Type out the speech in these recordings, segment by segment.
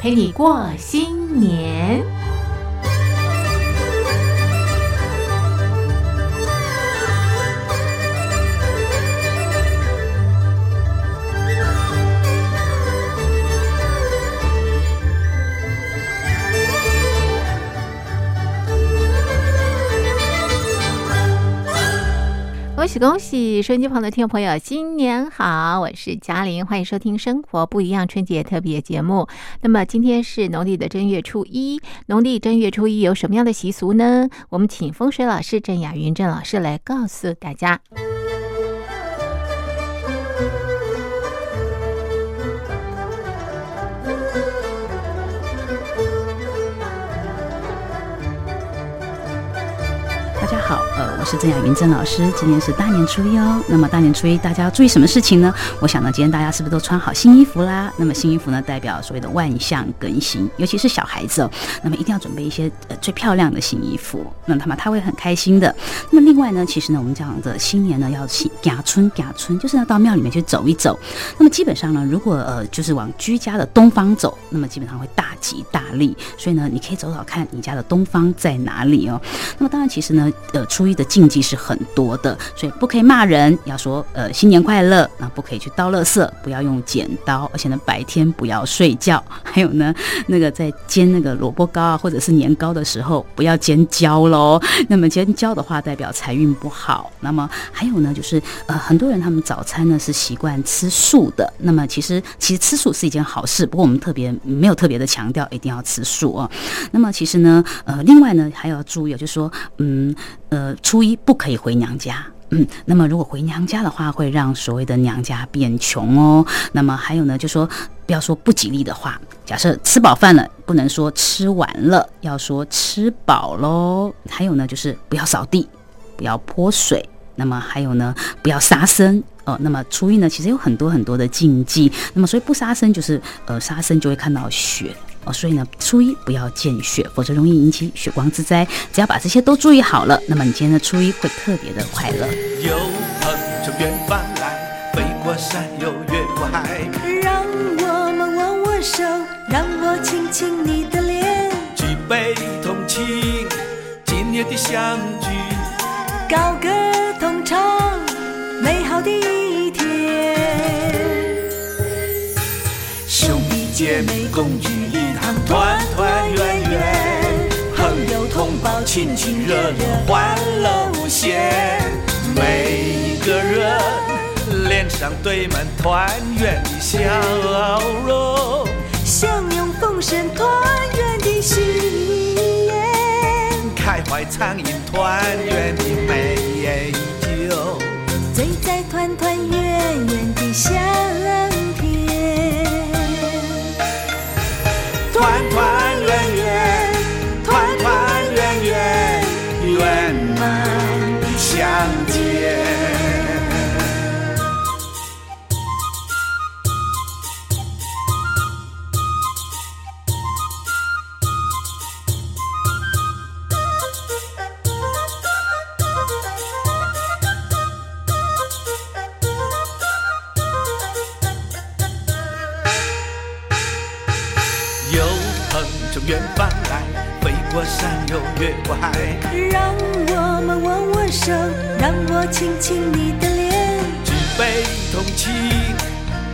陪你过新年。恭喜恭喜！收音机旁的听众朋友，新年好！我是嘉玲，欢迎收听《生活不一样》春节特别节目。那么今天是农历的正月初一，农历正月初一有什么样的习俗呢？我们请风水老师郑雅云郑老师来告诉大家。呃，我是郑雅云郑老师。今天是大年初一哦。那么大年初一，大家要注意什么事情呢？我想呢，今天大家是不是都穿好新衣服啦？那么新衣服呢，代表所谓的万象更新，尤其是小孩子哦。那么一定要准备一些呃最漂亮的新衣服，那他们他会很开心的。那么另外呢，其实呢，我们讲的新年呢，要去甲春甲春，就是要到庙里面去走一走。那么基本上呢，如果呃就是往居家的东方走，那么基本上会大吉大利。所以呢，你可以走走看你家的东方在哪里哦。那么当然，其实呢。呃，初一的禁忌是很多的，所以不可以骂人，要说呃新年快乐，那不可以去倒垃圾，不要用剪刀，而且呢白天不要睡觉，还有呢那个在煎那个萝卜糕啊或者是年糕的时候不要煎焦喽，那么煎焦的话代表财运不好。那么还有呢就是呃很多人他们早餐呢是习惯吃素的，那么其实其实吃素是一件好事，不过我们特别没有特别的强调一定要吃素哦。那么其实呢呃另外呢还要注意，就是说嗯。呃，初一不可以回娘家，嗯，那么如果回娘家的话，会让所谓的娘家变穷哦。那么还有呢，就说不要说不吉利的话。假设吃饱饭了，不能说吃完了，要说吃饱喽。还有呢，就是不要扫地，不要泼水。那么还有呢，不要杀生哦。那么初一呢，其实有很多很多的禁忌。那么所以不杀生，就是呃杀生就会看到血。哦，所以呢，初一不要见血，否则容易引起血光之灾。只要把这些都注意好了，那么你今天的初一会特别的快乐。有朋从远方来，飞过山又越过海，让我们握握手，让我亲亲你的脸，举杯同庆今年的相聚，高歌同唱美好的一天，兄弟姐妹共聚。团团圆圆，朋友同胞亲亲热热，欢乐无限。每个人脸上堆满团圆的笑容，享用丰盛团圆的喜宴，开怀畅饮团圆的美酒，醉在团团圆圆的香。远方来，飞过山又越过海，让我们握握手，让我亲亲你的脸，举杯同庆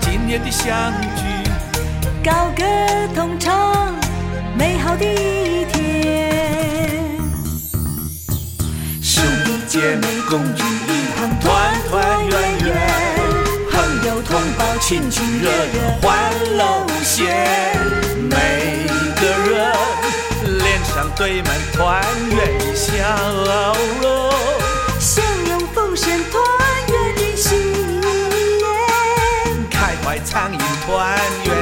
今年的相聚，高歌同唱美好的一天，兄弟姐妹共聚一堂，团团圆圆，朋亲亲热热，欢乐无限，每个人脸。上堆满团圆笑容，相拥奉献团圆的喜宴，开怀畅饮团圆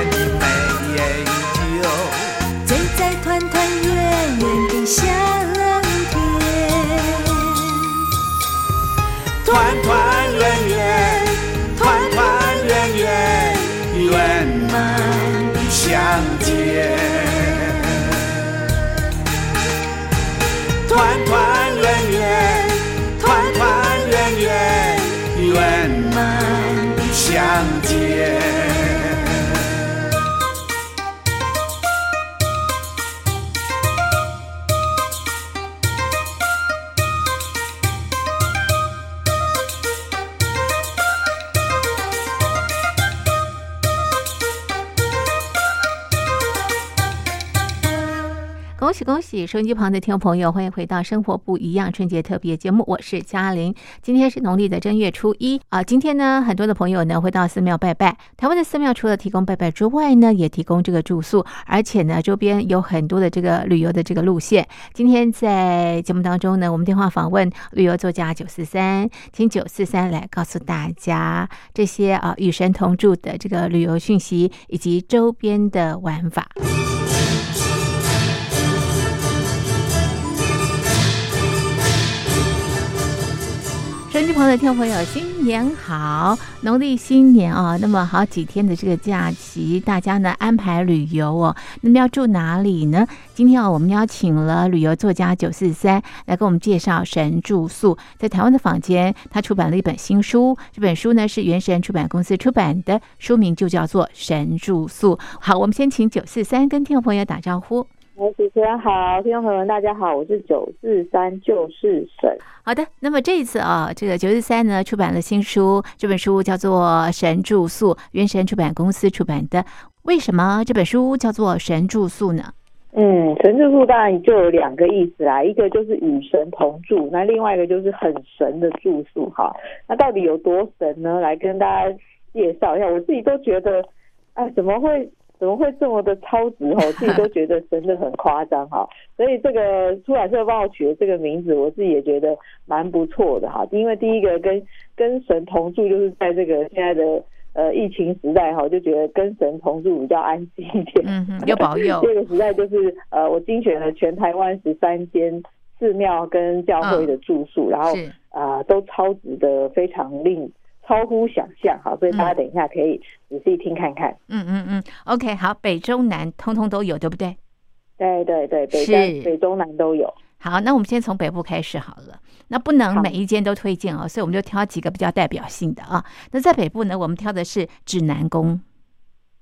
恭喜！收音机旁的听众朋友，欢迎回到《生活不一样》春节特别节目，我是嘉玲。今天是农历的正月初一啊，今天呢，很多的朋友呢会到寺庙拜拜。台湾的寺庙除了提供拜拜之外呢，也提供这个住宿，而且呢，周边有很多的这个旅游的这个路线。今天在节目当中呢，我们电话访问旅游作家九四三，请九四三来告诉大家这些啊与神同住的这个旅游讯息以及周边的玩法。收音机旁的听众朋友，新年好！农历新年啊，那么好几天的这个假期，大家呢安排旅游哦。那么要住哪里呢？今天啊，我们邀请了旅游作家九四三来给我们介绍神住宿。在台湾的坊间，他出版了一本新书，这本书呢是原神出版公司出版的，书名就叫做《神住宿》。好，我们先请九四三跟听众朋友打招呼。哎，主持人好，听众朋友们大家好，我是九四三，就是神。好的，那么这一次啊，这个九四三呢出版了新书，这本书叫做《神住宿》，原神出版公司出版的。为什么这本书叫做《神住宿》呢？嗯，神住宿当然就有两个意思啦，一个就是与神同住，那另外一个就是很神的住宿哈。那到底有多神呢？来跟大家介绍一下，我自己都觉得，哎，怎么会？怎么会这么的超值哈？我自己都觉得真的很夸张哈。所以这个出版社帮我取的这个名字，我自己也觉得蛮不错的哈。因为第一个跟跟神同住，就是在这个现在的呃疫情时代哈，就觉得跟神同住比较安心一点，嗯嗯，有保佑。这个时代就是呃，我精选了全台湾十三间寺庙跟教会的住宿，然后啊都超值的非常令。超乎想象，好，所以大家等一下可以仔细听看看。嗯嗯嗯，OK，好，北中南通通都有，对不对？对对对，北北中南都有。好，那我们先从北部开始好了。那不能每一间都推荐哦，所以我们就挑几个比较代表性的啊。那在北部呢，我们挑的是指南宫。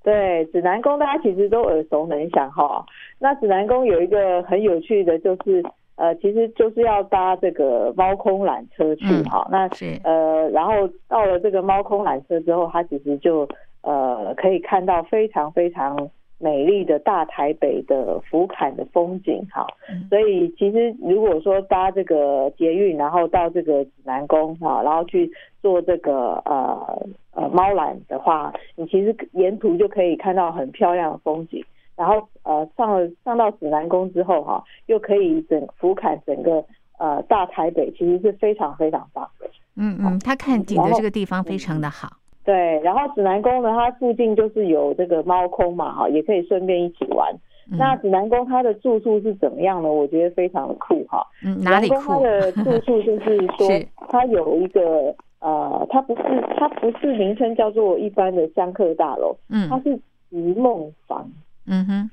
对，指南宫大家其实都耳熟能详哈。那指南宫有一个很有趣的，就是。呃，其实就是要搭这个猫空缆车去哈，那呃，然后到了这个猫空缆车之后，它其实就呃可以看到非常非常美丽的大台北的福坎的风景哈，所以其实如果说搭这个捷运，然后到这个指南宫哈，然后去坐这个呃呃猫缆的话，你其实沿途就可以看到很漂亮的风景。然后呃上了上到指南宫之后哈，又可以整俯瞰整个呃大台北，其实是非常非常棒的。嗯嗯，他看景的这个地方非常的好。对，然后指南宫呢，它附近就是有这个猫空嘛哈，也可以顺便一起玩。那指南宫它的住宿是怎么样呢？我觉得非常的酷哈。嗯，哪里酷？它的住宿就是说，它有一个呃，它不是它不是名称叫做一般的香客大楼，嗯，它是极梦房。嗯哼，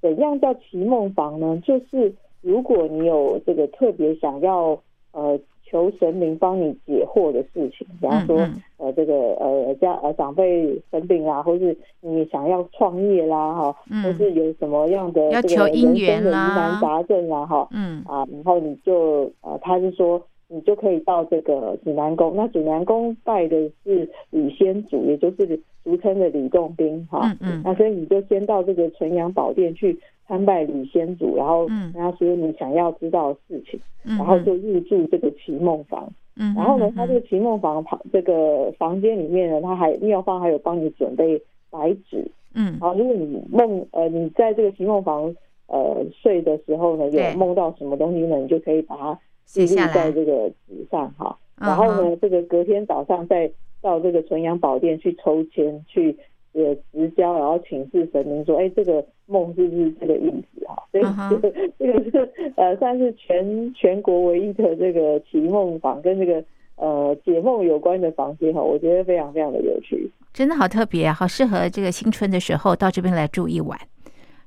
怎样叫奇梦房呢？就是如果你有这个特别想要呃求神明帮你解惑的事情，比方说呃这个呃家呃长辈生病啦，或是你想要创业啦哈，或是有什么样的要求姻缘啦、疑难杂症啦哈，嗯啊，然后你就呃他是说。你就可以到这个指南宫，那指南宫拜的是李先祖，也就是俗称的李洞宾，哈，嗯嗯，那所以你就先到这个纯阳宝殿去参拜李先祖，然后跟他说你想要知道的事情，然后就入住这个奇梦房，嗯，然后呢，他这个奇梦房旁这个房间里面呢，他还妙方还有帮你准备白纸，嗯，好，如果你梦呃你在这个奇梦房呃睡的时候呢，有梦到什么东西呢，你就可以把它。记录在这个纸上哈，然后呢，这个隔天早上再到这个纯阳宝殿去抽签，去呃直交，然后请示神明说，哎，这个梦是不是这个意思哈？所以这个这个是呃算是全全国唯一的这个祈梦房，跟这个呃解梦有关的房间哈，我觉得非常非常的有趣，真的好特别，好适合这个新春的时候到这边来住一晚。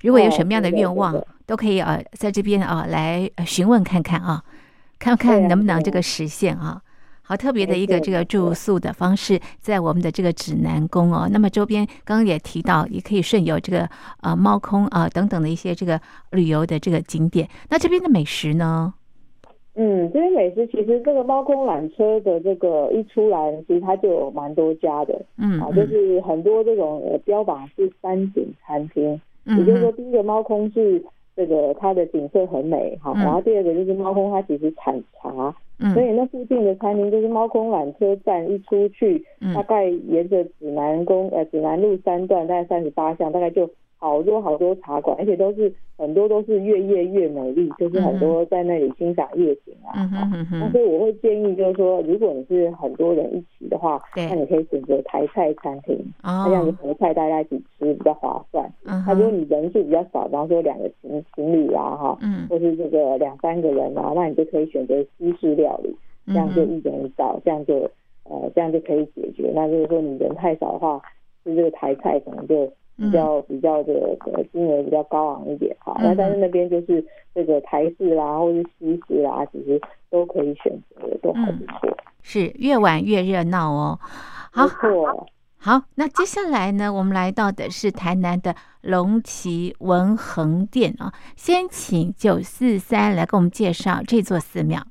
如果有什么样的愿望，都可以呃在这边啊来询问看看啊。看看能不能这个实现啊？好特别的一个这个住宿的方式，在我们的这个指南宫哦。那么周边刚刚也提到，也可以顺游这个呃猫空啊等等的一些这个旅游的这个景点。那这边的美食呢？嗯，这边美食其实这个猫空缆车的这个一出来，其实它就有蛮多家的。嗯，啊，就是很多这种呃标榜是山景餐厅，也就是说第一个猫空是。这个它的景色很美哈，然后第二个就是猫空它其实产茶，所以那附近的餐厅就是猫空缆车站一出去，大概沿着指南宫呃指南路三段大概三十八巷，大概就。好多好多茶馆，而且都是很多都是越夜越美丽，就是很多在那里欣赏夜景啊。那所以我会建议，就是说，如果你是很多人一起的话，那你可以选择台菜餐厅，这样子合菜大家一起吃比较划算。那如果你人数比较少，比方说两个情情侣啊，哈，或是这个两三个人啊，那你就可以选择西式料理，这样就一人一道，这样就呃这样就可以解决。那如果说你人太少的话，吃这个台菜可能就。比较比较的呃金额比较高昂一点哈，那但是那边就是这个台式啦，或是西式啦，其实都可以选择，都还不错。是越晚越热闹哦。好，好，那接下来呢，我们来到的是台南的龙旗文衡殿啊，先请九四三来给我们介绍这座寺庙。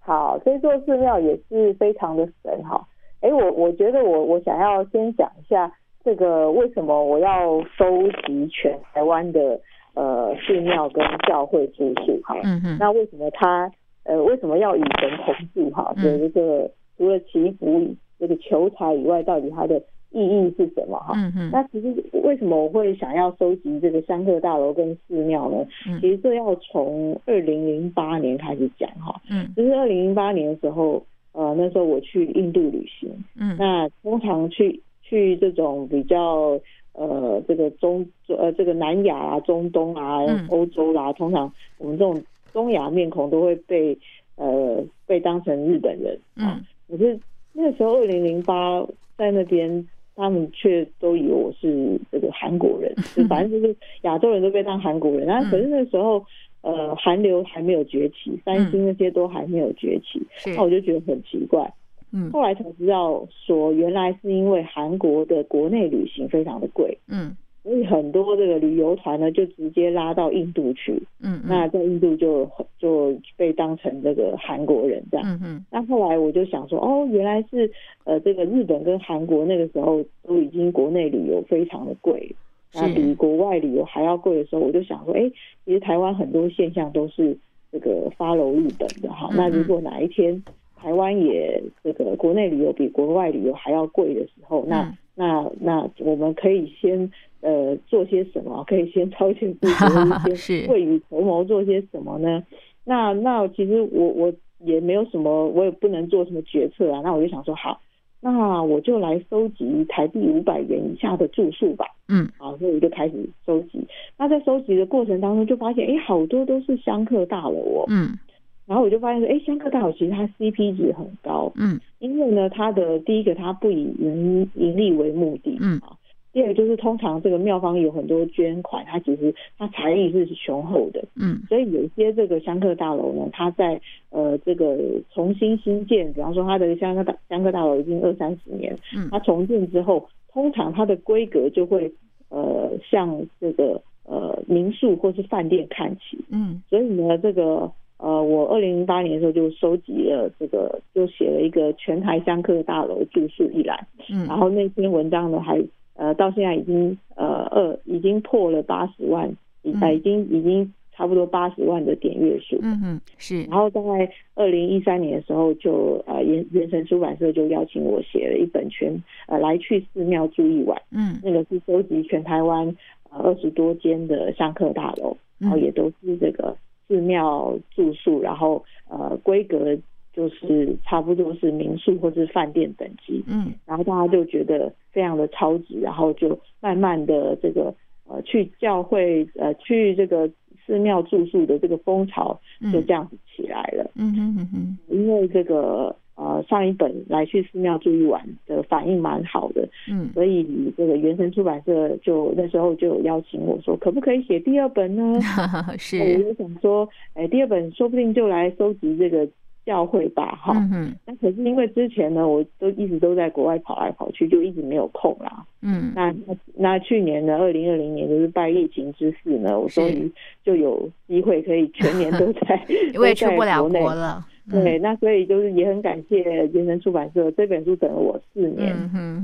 好，这座寺庙也是非常的神哈。哎，我我觉得我我想要先讲一下。这个为什么我要收集全台湾的呃寺庙跟教会住宿？哈，嗯嗯，那为什么他呃为什么要与神同住？哈，的这个除了祈福这个求财以外，到底它的意义是什么？哈，嗯嗯，那其实为什么我会想要收集这个香客大楼跟寺庙呢？其实这要从二零零八年开始讲哈，嗯，就是二零零八年的时候，呃，那时候我去印度旅行，嗯，那通常去。去这种比较呃，这个中呃，这个南亚啊、中东啊、欧洲啦，通常我们这种东亚面孔都会被呃被当成日本人啊。可是那个时候二零零八在那边，他们却都以为我是这个韩国人，就反正就是亚洲人都被当韩国人。然后可是那时候呃，韩流还没有崛起，三星那些都还没有崛起，那我就觉得很奇怪。嗯，后来才知道说，原来是因为韩国的国内旅行非常的贵，嗯，所以很多这个旅游团呢就直接拉到印度去，嗯，那在印度就就被当成这个韩国人这样，嗯嗯，那后来我就想说，哦，原来是呃这个日本跟韩国那个时候都已经国内旅游非常的贵，那比国外旅游还要贵的时候，我就想说，哎，其实台湾很多现象都是这个发楼日本的哈，那如果哪一天。台湾也这个国内旅游比国外旅游还要贵的时候，那那那我们可以先呃做些什么？可以先超前部署，先未雨绸缪做些什么呢？那那其实我我也没有什么，我也不能做什么决策啊。那我就想说，好，那我就来收集台币五百元以下的住宿吧。嗯，好，所以我就开始收集。那在收集的过程当中，就发现哎，好多都是香客大楼哦。嗯。然后我就发现说，哎，香客大楼其实它 CP 值很高，嗯，因为呢，它的第一个它不以盈盈利为目的，嗯。啊，第二个就是通常这个庙方有很多捐款，它其实它财力是雄厚的，嗯，所以有些这个香客大楼呢，它在呃这个重新新建，比方说它的香客大香客大楼已经二三十年，嗯，它重建之后，通常它的规格就会呃像这个呃民宿或是饭店看齐，嗯，所以呢这个。呃，我二零零八年的时候就收集了这个，就写了一个全台香客大楼住宿一览，嗯，然后那篇文章呢，还呃到现在已经呃二已经破了八十万，已经已经差不多八十万的点阅数，嗯嗯是，然后大概二零一三年的时候，就呃原原神出版社就邀请我写了一本全呃来去寺庙住一晚，嗯，那个是收集全台湾呃二十多间的香客大楼，然后也都是这个。寺庙住宿，然后呃规格就是差不多是民宿或是饭店等级，嗯，然后大家就觉得非常的超值，然后就慢慢的这个呃去教会呃去这个寺庙住宿的这个风潮就这样子起来了，嗯嗯嗯嗯，因为这个。呃，上一本来去寺庙住一晚的反应蛮好的，嗯，所以这个原神出版社就那时候就有邀请我说，可不可以写第二本呢？是，我就想说，哎，第二本说不定就来收集这个教会吧，哈。嗯那可是因为之前呢，我都一直都在国外跑来跑去，就一直没有空啦。嗯。那那那去年呢，二零二零年就是拜疫情之事呢，我终于就有机会可以全年都在，因为去不了国了。对，那所以就是也很感谢原神出版社这本书等了我四年，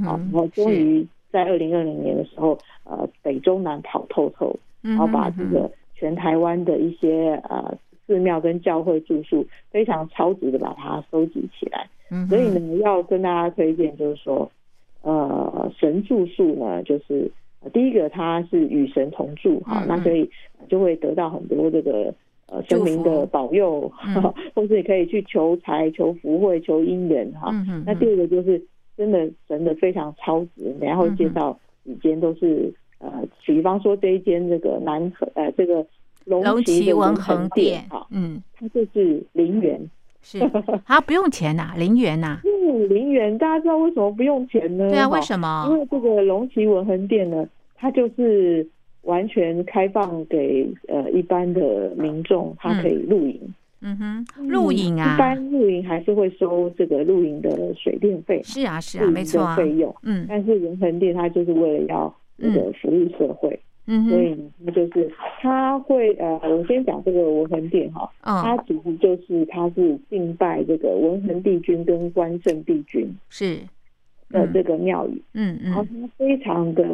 好，然后终于在二零二零年的时候，呃，北中南跑透透，然后把这个全台湾的一些呃寺庙跟教会住宿，非常超值的把它收集起来。嗯，所以呢，要跟大家推荐就是说，呃，神住宿呢，就是第一个它是与神同住哈，那所以就会得到很多这个呃神明的保佑，或是你可以去求财、求福慧、求姻缘哈。嗯那第二个就是真的神的非常超值，然后介绍几间都是呃，比方说这一间这个南呃这个龙旗文恒殿哈，嗯，它就是陵园。是，它不用钱呐，零元呐。嗯，零元，大家知道为什么不用钱呢？对啊，为什么？因为这个龙旗文恒店呢，它就是完全开放给呃一般的民众，他可以露营。嗯哼，露营啊，一般露营还是会收这个露营的水电费。是啊，是啊，没错啊。费用，嗯，但是文恒店它就是为了要那个服务社会。嗯，所以那就是他会呃，我先讲这个文恒殿哈，它其实就是它是敬拜这个文恒帝君跟关圣帝君是的这个庙宇，嗯嗯，然后它非常的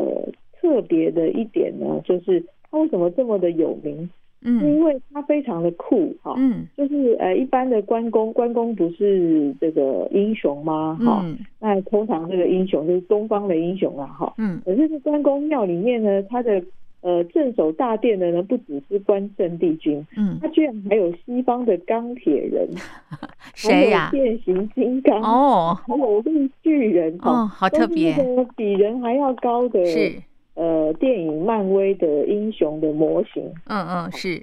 特别的一点呢，就是它为什么这么的有名？嗯，因为它非常的酷哈，嗯，就是呃一般的关公，关公不是这个英雄吗？哈，那通常这个英雄就是东方的英雄啊，哈，嗯，可是这关公庙里面呢，它的呃，镇守大殿的呢，不只是关圣帝君，嗯，他居然还有西方的钢铁人，谁呀？变形金刚哦，还有绿巨人哦，好特别，比人还要高的是呃，电影漫威的英雄的模型，嗯嗯是，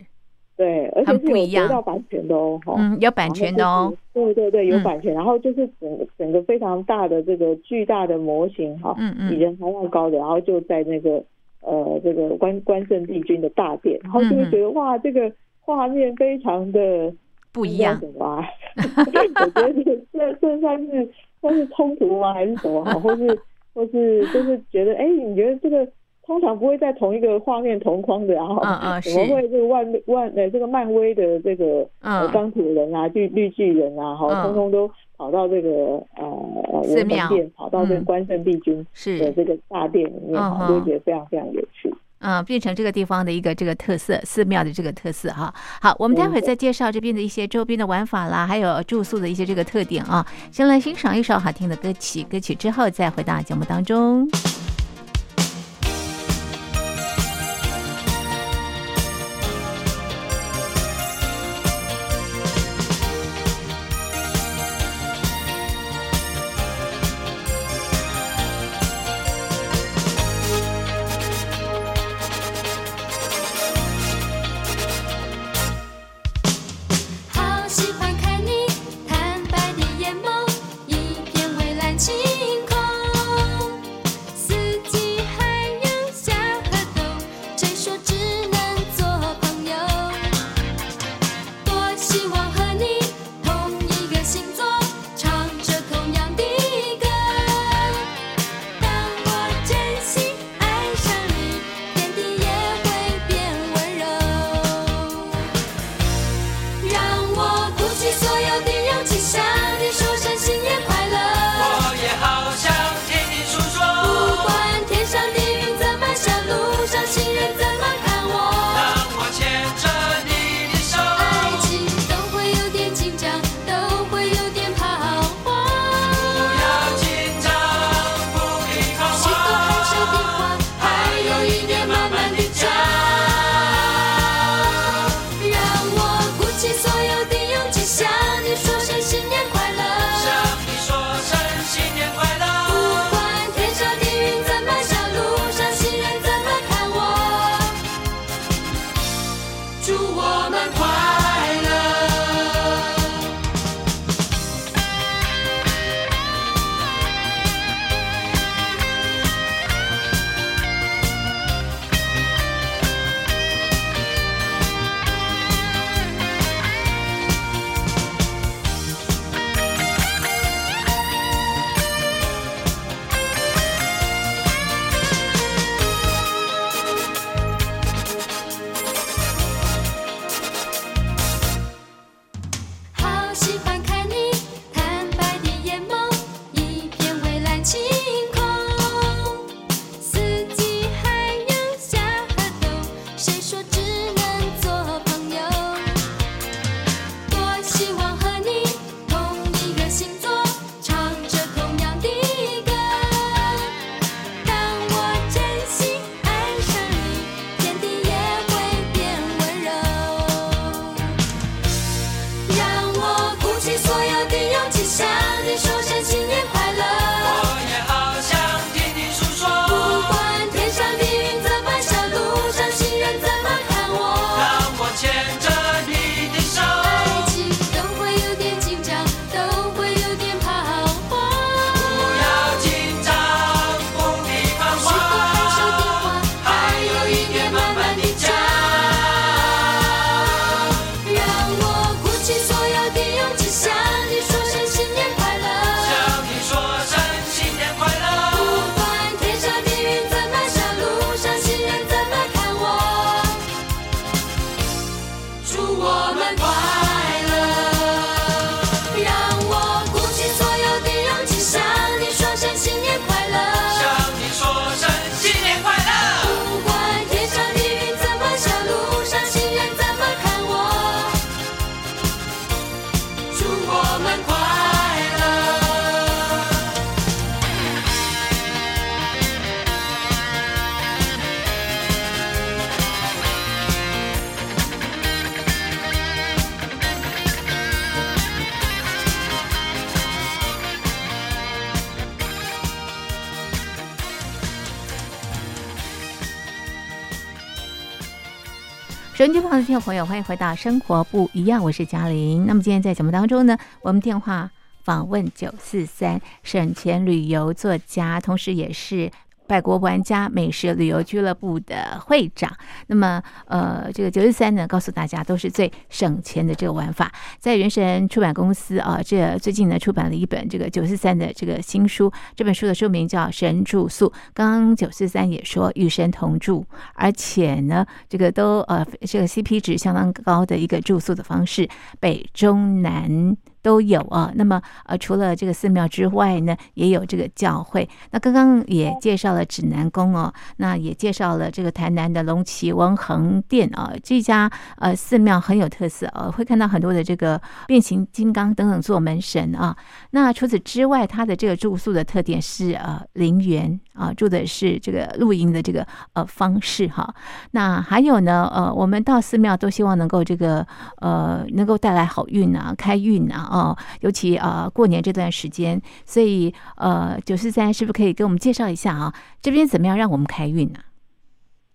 对，而且是有得到版权的哦，嗯，有版权的哦，对对对，有版权，然后就是整整个非常大的这个巨大的模型哈，嗯嗯，比人还要高的，然后就在那个。呃，这个关关圣帝君的大殿，然后就会觉得哇，这个画面非常的不一样。哇，我觉得这这算是算是冲突吗？还是什么？或是或是就是觉得，哎，你觉得这个？通常不会在同一个画面同框的，然后怎么会这个万万呃这个漫威的这个钢铁人啊、绿绿巨人啊，哈，通通都跑到这个呃文庙殿，跑到这个关圣帝君的这个大殿里面，哈，就觉得非常非常有趣。嗯，变成这个地方的一个这个特色，寺庙的这个特色哈。好，我们待会再介绍这边的一些周边的玩法啦，还有住宿的一些这个特点啊。先来欣赏一首好听的歌曲，歌曲之后再回到节目当中。好的听众朋友，欢迎回到《生活不一样》，我是嘉玲。那么今天在节目当中呢，我们电话访问九四三省钱旅游作家，同时也是。外国玩家美食旅游俱乐部的会长，那么呃，这个九十三呢，告诉大家都是最省钱的这个玩法。在原神出版公司啊，这最近呢出版了一本这个九四三的这个新书，这本书的书名叫《神住宿》。刚刚九四三也说与神同住，而且呢，这个都呃，这个 CP 值相当高的一个住宿的方式，北中南。都有啊，那么呃，除了这个寺庙之外呢，也有这个教会。那刚刚也介绍了指南宫哦，那也介绍了这个台南的龙旗文恒殿啊，这家呃寺庙很有特色呃，会看到很多的这个变形金刚等等做门神啊。那除此之外，它的这个住宿的特点是呃陵园啊，住的是这个露营的这个呃方式哈。那还有呢，呃，我们到寺庙都希望能够这个呃能够带来好运啊，开运啊。哦，尤其呃过年这段时间，所以呃九四三是不是可以给我们介绍一下啊？这边怎么样让我们开运呢？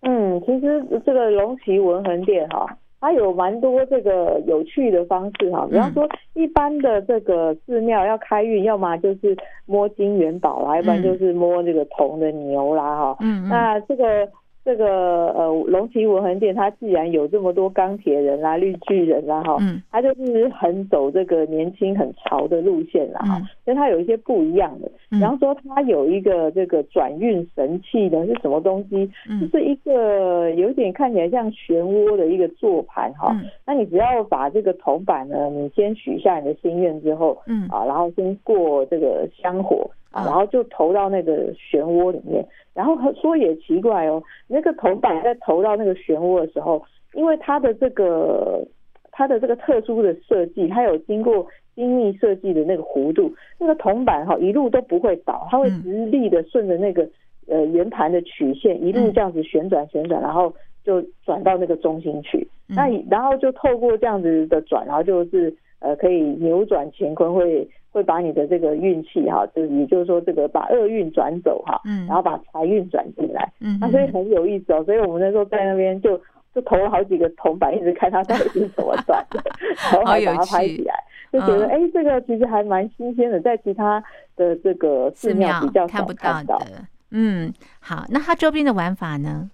嗯，其实这个龙旗文衡殿哈，它有蛮多这个有趣的方式哈。比方说，一般的这个寺庙要开运，要么就是摸金元宝啦，要不然就是摸这个铜的牛啦哈。嗯嗯。那这个。这个呃龙旗文恒店，它既然有这么多钢铁人啦、绿巨人啦哈，它就是很走这个年轻很潮的路线啦哈，所以它有一些不一样的。比方说，它有一个这个转运神器呢，是什么东西？就是一个有点看起来像漩涡的一个座盘哈。那你只要把这个铜板呢，你先许下你的心愿之后，嗯啊，然后先过这个香火。然后就投到那个漩涡里面，然后说也奇怪哦，那个铜板在投到那个漩涡的时候，因为它的这个它的这个特殊的设计，它有经过精密设计的那个弧度，那个铜板哈一路都不会倒，它会直立的顺着那个呃圆盘的曲线一路这样子旋转旋转，然后就转到那个中心去。那然后就透过这样子的转，然后就是呃可以扭转乾坤会。会把你的这个运气哈，就是也就是说这个把厄运转走哈，嗯，然后把财运转进来，嗯，那所以很有意思哦。所以我们那时候在那边就就投了好几个铜板，一直看它到底是怎么转的，然后还把它拍起来，就觉得哎，这个其实还蛮新鲜的，在其他的这个寺庙比较看不到的。嗯，好，那它周边的玩法呢？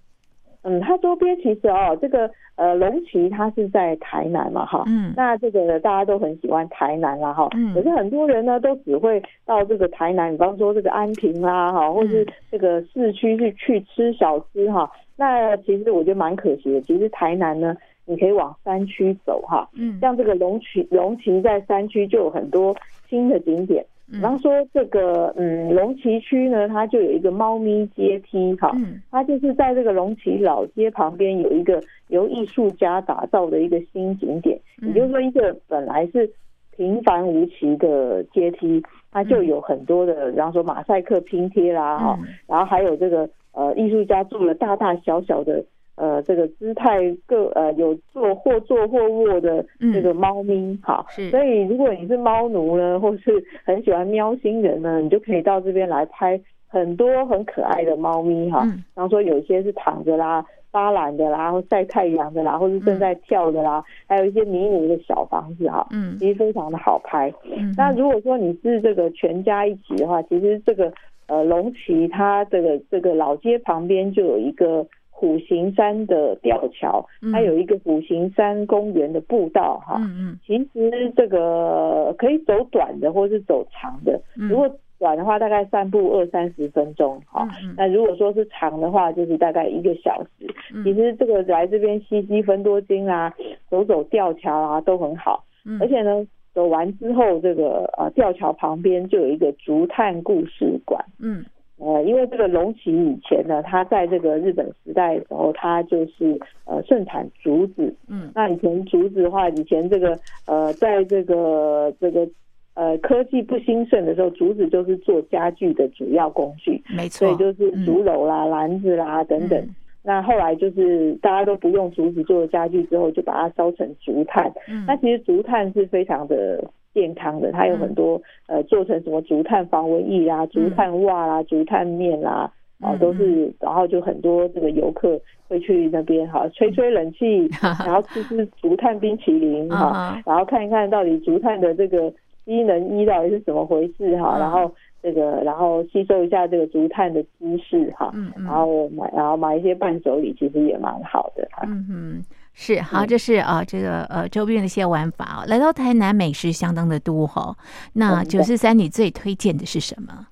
嗯，它周边其实哦，这个呃龙旗它是在台南嘛，哈，嗯，那这个大家都很喜欢台南啦，哈，嗯，可是很多人呢都只会到这个台南，比方说这个安平啦，哈，或是这个市区去去吃小吃哈，那其实我觉得蛮可惜的。其实台南呢，你可以往山区走哈，嗯，像这个龙旗龙旗在山区就有很多新的景点。比方说这个嗯龙崎区呢，它就有一个猫咪阶梯哈，它就是在这个龙崎老街旁边有一个由艺术家打造的一个新景点，也就是说一个本来是平凡无奇的阶梯，它就有很多的，比方说马赛克拼贴啦哈，然后还有这个呃艺术家做了大大小小的。呃，这个姿态各呃有坐或坐或卧的这个猫咪，好，所以如果你是猫奴呢，或是很喜欢喵星人呢，你就可以到这边来拍很多很可爱的猫咪哈。然后说有一些是躺着啦、发懒的啦、或晒太阳的啦，或是正在跳的啦，还有一些迷你的小房子哈，嗯，其实非常的好拍。那如果说你是这个全家一起的话，其实这个呃龙旗它这个这个老街旁边就有一个。虎形山的吊桥，它有一个虎形山公园的步道哈。嗯嗯，其实这个可以走短的，或是走长的。如果短的话，大概散步二三十分钟哈。那如果说是长的话，就是大概一个小时。其实这个来这边吸吸分多金啊，走走吊桥啊都很好。而且呢，走完之后，这个呃吊桥旁边就有一个竹炭故事馆。嗯。呃，因为这个龙旗以前呢，它在这个日本时代的时候，它就是呃盛产竹子。嗯，那以前竹子的话，以前这个呃，在这个这个呃科技不兴盛的时候，竹子就是做家具的主要工具。没错，所以就是竹篓啦、篮子啦等等。那后来就是大家都不用竹子做家具之后，就把它烧成竹炭。嗯，那其实竹炭是非常的。健康的，它有很多呃，做成什么竹炭防蚊液啦、竹炭袜啦、竹炭面啦，啊，都是然后就很多这个游客会去那边哈，吹吹冷气，然后吃吃竹炭冰淇淋 哈，然后看一看到底竹炭的这个机能一到底是怎么回事哈，然后这个然后吸收一下这个竹炭的知识哈，然后买然后买一些伴手礼，其实也蛮好的哈。嗯哼。是好，这是啊，这个呃周边的一些玩法哦。来到台南，美食相当的多哈。那九四三，你最推荐的是什么？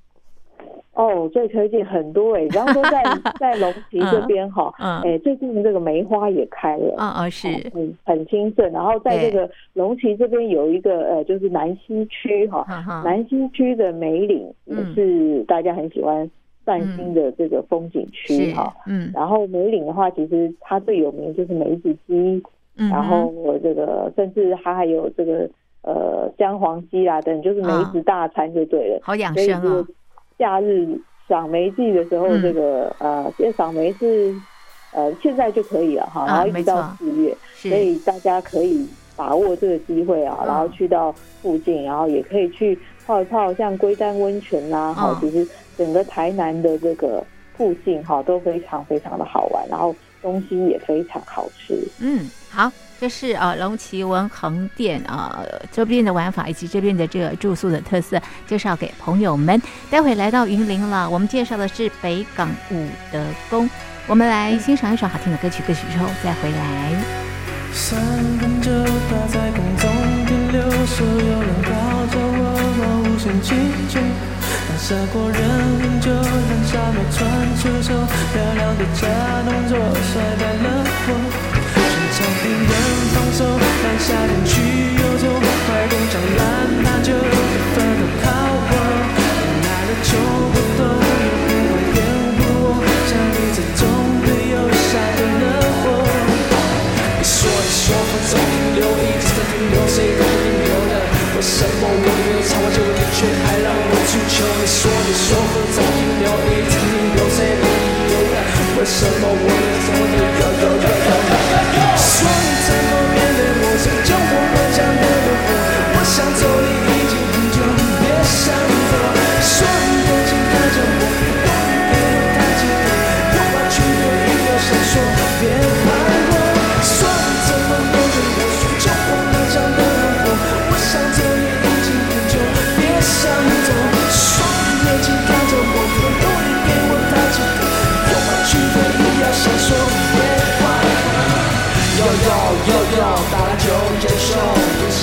哦，最推荐很多哎，比方说在 在龙崎这边哈，哎，最近这个梅花也开了，嗯嗯是，很很兴盛。然后在这个龙崎这边有一个呃，就是南西区哈，南西区的梅岭也是大家很喜欢。散心的这个风景区哈，嗯，然后梅岭的话，其实它最有名就是梅子鸡，嗯，然后我这个甚至它还有这个呃姜黄鸡啦等，就是梅子大餐就对了，好养生啊。夏日赏梅季的时候，这个呃，因为赏梅是呃现在就可以了哈，然后一直到四月，所以大家可以把握这个机会啊，然后去到附近，然后也可以去泡一泡像龟丹温泉啦，哈，其实。整个台南的这个附近哈都非常非常的好玩，然后东西也非常好吃。嗯，好，这是啊龙旗文横店啊周边的玩法以及这边的这个住宿的特色介绍给朋友们。待会来到云林了，我们介绍的是北港武德宫，我们来欣赏一首好听的歌曲，歌曲之后再回来。三分就挂在空中停留，所有人靠着我，无限期间。射过人影，就让沙漠穿出手，漂亮的假动作甩开了我。全场听人放手，让夏天去游走，快攻上篮，那就一分都靠我。拿了球不动，又不会掩护我，像你这种的又下的了火。你说你说风中停留，一直在停留，谁都不停留的。为什么我没有唱完说你说和早停留，一直停留谁不留了？为什么我没有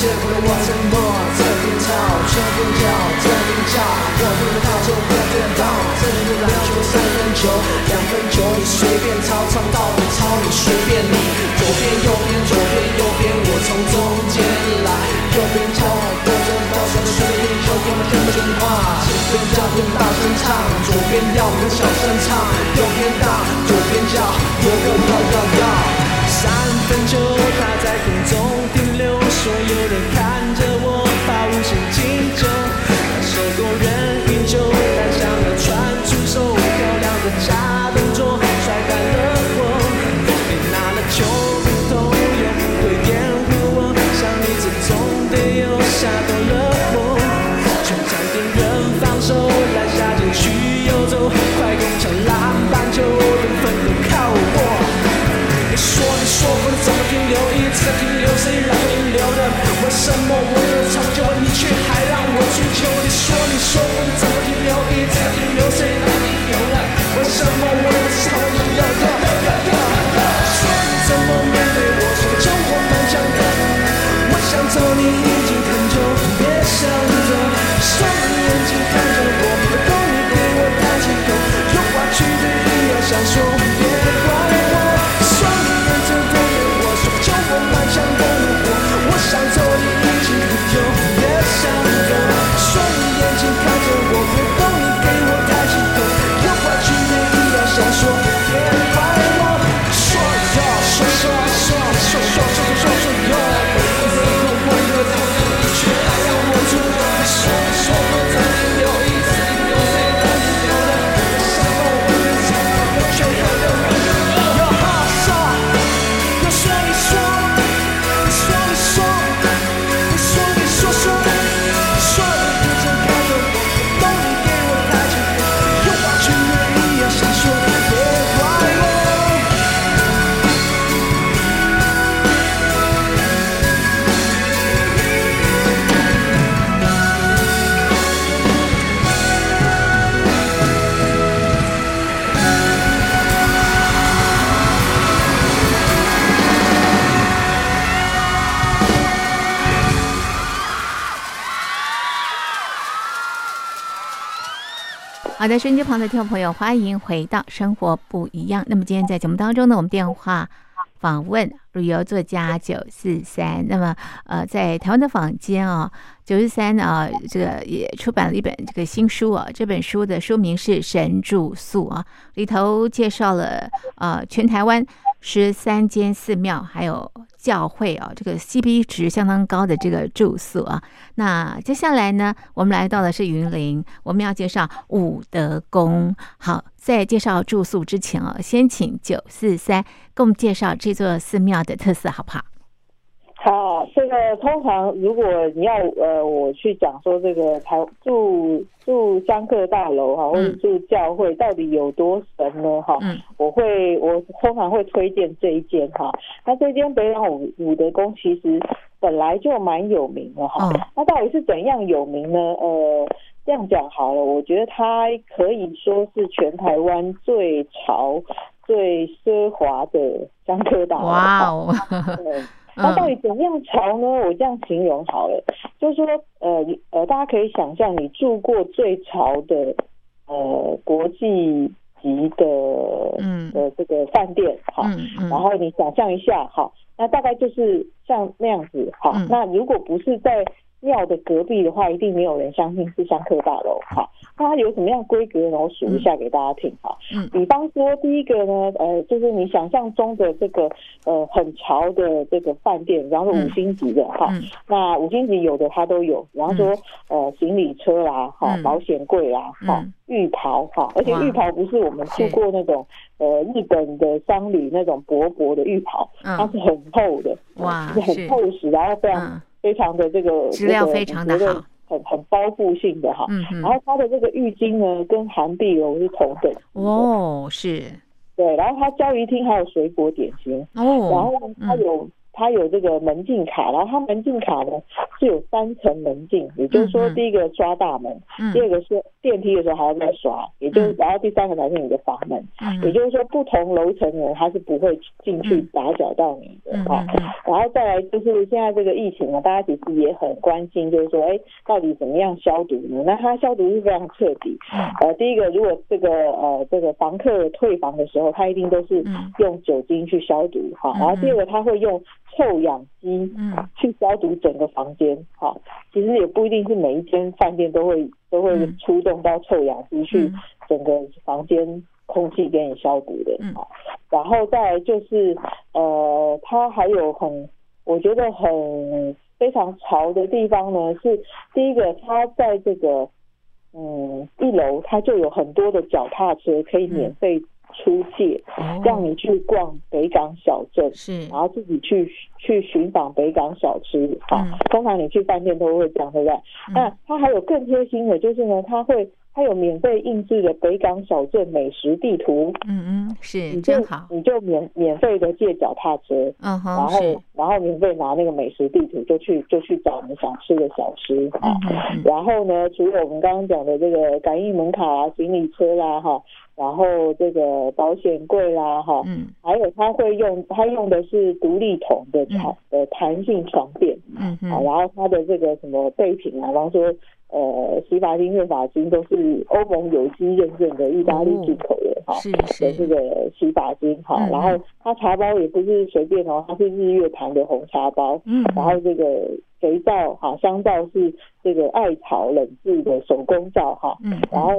有些苦的我沉默，这边吵，这边叫，这边叫，我不能逃走，不要跌倒，这边的篮球三分球，两分球你随便抄，抄到底抄你随便你，左边右边左边右边，我从中间来，右边叫，右边叫，随便右边我听不听话，左边叫用大好的，收音机旁的听众朋友，欢迎回到《生活不一样》。那么今天在节目当中呢，我们电话访问旅游作家九四三。那么呃，在台湾的坊间啊，九四三啊，这个也出版了一本这个新书啊。这本书的书名是《神住宿》啊，里头介绍了呃全台湾十三间寺庙，还有。教会啊，这个 CP 值相当高的这个住宿啊，那接下来呢，我们来到的是云林，我们要介绍武德宫。好，在介绍住宿之前啊，先请九四三给我们介绍这座寺庙的特色，好不好？好，这个通常如果你要呃，我去讲说这个台住住香客大楼哈，或者住教会到底有多神呢？哈，我会我通常会推荐这一间哈。那这间北港武武德宫其实本来就蛮有名的哈。那到底是怎样有名呢？呃，这样讲好了，我觉得它可以说是全台湾最潮、最奢华的香客大楼。哇哦！它到底怎样潮呢？我这样形容好了，就是说，呃呃，大家可以想象你住过最潮的呃国际级的嗯。的这个饭店，好，然后你想象一下，好，那大概就是像那样子，好，那如果不是在庙的隔壁的话，一定没有人相信是香客大楼，好。它有什么样规格呢？我数一下给大家听哈。嗯，比方说第一个呢，呃，就是你想象中的这个呃很潮的这个饭店，然后五星级的哈。那五星级有的它都有，比方说呃行李车啦，哈，保险柜啦，哈，浴袍哈，而且浴袍不是我们去过那种呃日本的商旅那种薄薄的浴袍，它是很厚的，哇，是很厚实，然后非常非常的这个质量非常的好。很很包覆性的哈，然后它的这个浴巾呢，跟韩碧楼是同等哦，是，对，然后它交谊厅还有水果点心。哦，然后它有。它有这个门禁卡，然后它门禁卡呢是有三层门禁，也就是说，第一个刷大门，第二个是电梯的时候还要再刷，也就然后第三个才是你的房门，也就是说，不同楼层的人他是不会进去打搅到你的哈。然后再来就是现在这个疫情呢，大家其实也很关心，就是说，哎，到底怎么样消毒呢？那它消毒是非常彻底。呃，第一个，如果这个呃这个房客退房的时候，他一定都是用酒精去消毒哈。然后第二个，他会用。臭氧机嗯。去消毒整个房间，哈，其实也不一定是每一间饭店都会都会出动到臭氧机去整个房间空气给你消毒的，哈。然后再就是，呃，它还有很我觉得很非常潮的地方呢，是第一个，它在这个嗯一楼，它就有很多的脚踏车可以免费。出借，让你去逛北港小镇，是，然后自己去去寻访北港小吃。啊，通常你去饭店都会这样，对不对？那他还有更贴心的，就是呢，他会。它有免费印制的北港小镇美食地图，嗯嗯，是真好，你就免免费的借脚踏车，嗯哼，然后然后免费拿那个美食地图，就去就去找你想吃的小吃。啊。然后呢，除了我们刚刚讲的这个感应门卡啊、行李车啦哈，然后这个保险柜啦哈，嗯，还有他会用他用的是独立桶的床的弹性床垫，嗯嗯，然后他的这个什么备品啊，比方说。呃，洗发精、润发精都是欧盟有机认证的意大利进口的哈的这个洗发精哈，然后它茶包也不是随便哦，它是日月潭的红茶包，嗯，然后这个肥皂哈香皂是这个艾草冷制的手工皂哈，嗯，然后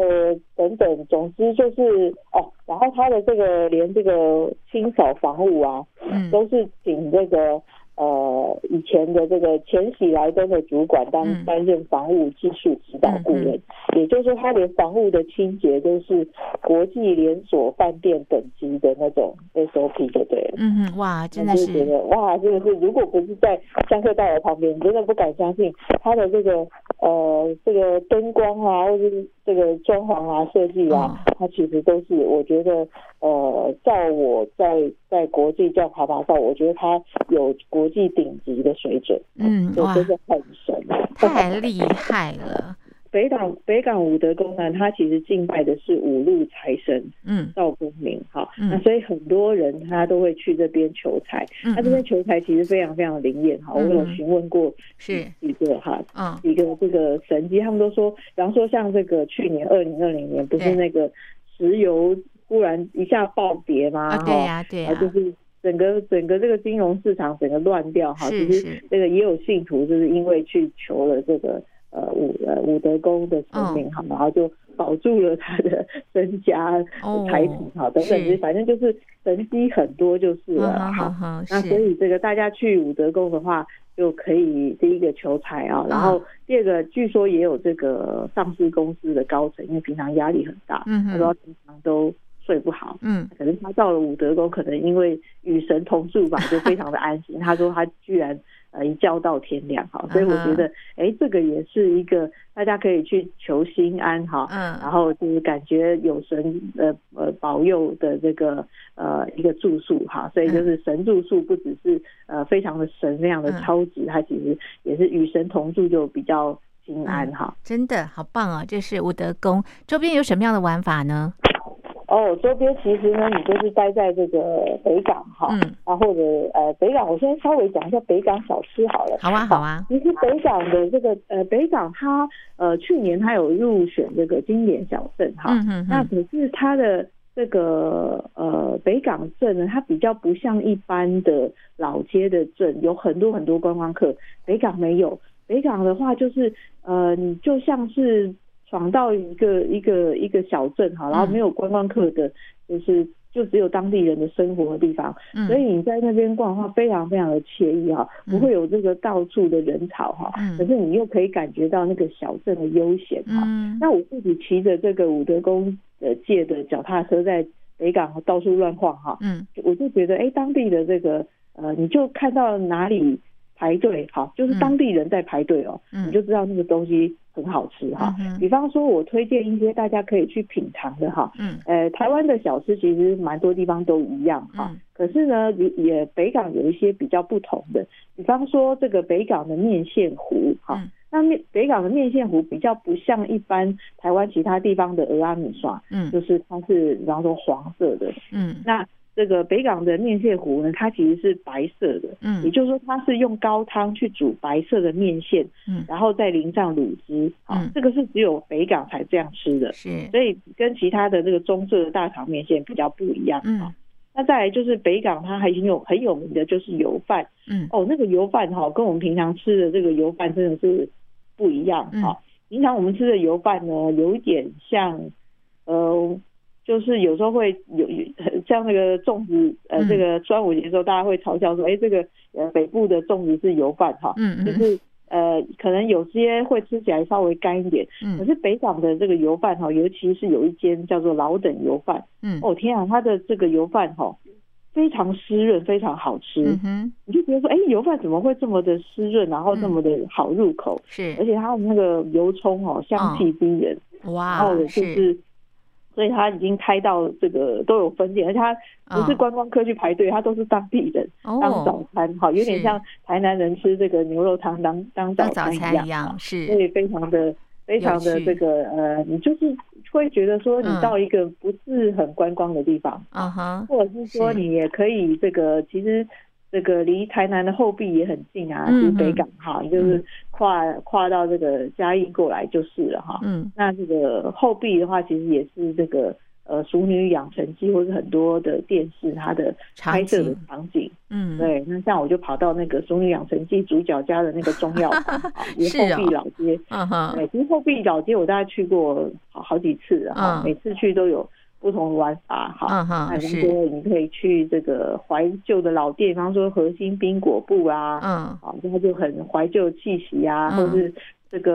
等等，总之就是哦，然后它的这个连这个清扫房屋啊，嗯，都是请这个。呃，以前的这个前喜来登的主管当担任房屋技术指导顾问，也就是说，他连房屋的清洁都是国际连锁饭店等级的那种 SOP，就对了。嗯嗯，哇，真的是。觉得哇，真的是，如果不是在香客大楼旁边，真的不敢相信他的这个呃这个灯光啊，或者是这个装潢啊设计啊，它其实都是我觉得呃，在我在在国际叫爬爬照，我觉得他有国。国际顶级的水准，嗯，哇，真的很神，太厉害了。北港北港武德宫呢，它其实敬拜的是五路财神，嗯，赵公明，哈，那所以很多人他都会去这边求财，他这边求财其实非常非常灵验，哈，我有询问过是。几个哈，嗯，几个这个神机，他们都说，比方说像这个去年二零二零年不是那个石油忽然一下暴跌吗？对呀对呀，就是整个整个这个金融市场整个乱掉，哈，其实这个也有信徒就是因为去求了这个。呃，武呃武德公的神明哈，然后就保住了他的身家财产哈等等，反正就是神机很多就是了哈。那所以这个大家去武德宫的话，就可以第一个求财啊，然后第二个据说也有这个上市公司的高层，因为平常压力很大，他说平常都睡不好，嗯，可能他到了武德宫，可能因为与神同住吧，就非常的安心。他说他居然。呃，一觉到天亮哈，所以我觉得，哎，这个也是一个大家可以去求心安哈，嗯，然后就是感觉有神呃呃保佑的这个呃一个住宿哈，所以就是神住宿不只是呃非常的神那样的超值，它其实也是与神同住就比较心安哈，真的好棒啊！这是武德宫。周边有什么样的玩法呢？哦，周边其实呢，你就是待在这个北港哈，嗯，啊或者呃北港，我先稍微讲一下北港小吃好了。好啊，好啊。其实北港的这个呃北港，它呃去年它有入选这个经典小镇哈，嗯嗯。那可是它的这个呃北港镇呢，它比较不像一般的老街的镇，有很多很多观光客。北港没有，北港的话就是呃你就像是。闯到一个一个一个小镇哈，然后没有观光客的，就是就只有当地人的生活的地方，所以你在那边逛的话，非常非常的惬意哈，不会有这个到处的人潮哈，可是你又可以感觉到那个小镇的悠闲哈。那我自己骑着这个武德宫的借的脚踏车在北港到处乱晃哈，嗯，我就觉得哎，当地的这个呃，你就看到哪里排队好，就是当地人在排队哦，你就知道那个东西。很好吃哈，比方说，我推荐一些大家可以去品尝的哈。嗯，呃，台湾的小吃其实蛮多地方都一样哈，可是呢，也北港有一些比较不同的。比方说，这个北港的面线糊哈，那面北港的面线糊比较不像一般台湾其他地方的鹅阿米刷，嗯，就是它是比方说黄色的，嗯，那。这个北港的面线糊呢，它其实是白色的，嗯，也就是说它是用高汤去煮白色的面线，嗯，然后再淋上卤汁，啊，这个是只有北港才这样吃的，是，所以跟其他的这个棕色的大肠面线比较不一样，嗯，那再来就是北港它还有很有名的就是油饭，嗯，哦，那个油饭哈跟我们平常吃的这个油饭真的是不一样，哈，平常我们吃的油饭呢有一点像，呃。就是有时候会有像那个粽子，呃，这个端午节的时候，大家会嘲笑说，哎，这个呃北部的粽子是油饭哈，嗯嗯，就是呃可能有些会吃起来稍微干一点，嗯，可是北港的这个油饭哈，尤其是有一间叫做老等油饭，嗯，哦天啊，它的这个油饭哈非常湿润，非常好吃，嗯哼，你就觉得说，哎，油饭怎么会这么的湿润，然后这么的好入口，是，而且它的那个油葱哦香气逼人，哇，然后就是。所以他已经开到这个都有分店，而且他不是观光客去排队，他都是当地人当早餐，哈，有点像台南人吃这个牛肉汤当当早餐一样，是，所以非常的非常的这个呃，你就是会觉得说你到一个不是很观光的地方，啊哈，或者是说你也可以这个其实。这个离台南的后壁也很近啊，是北港哈，就是跨跨到这个嘉义过来就是了哈。嗯，那这个后壁的话，其实也是这个呃《熟女养成记》或者很多的电视它的拍摄的场景。嗯，对。那像我就跑到那个《熟女养成记》主角家的那个中药房，也后壁老街。嗯哼。对，其实后壁老街我大概去过好好几次啊，每次去都有。不同的玩法哈，那比如说你可以去这个怀旧的老店，比方说核心冰果布啊，嗯，好，它就很怀旧气息啊，或是这个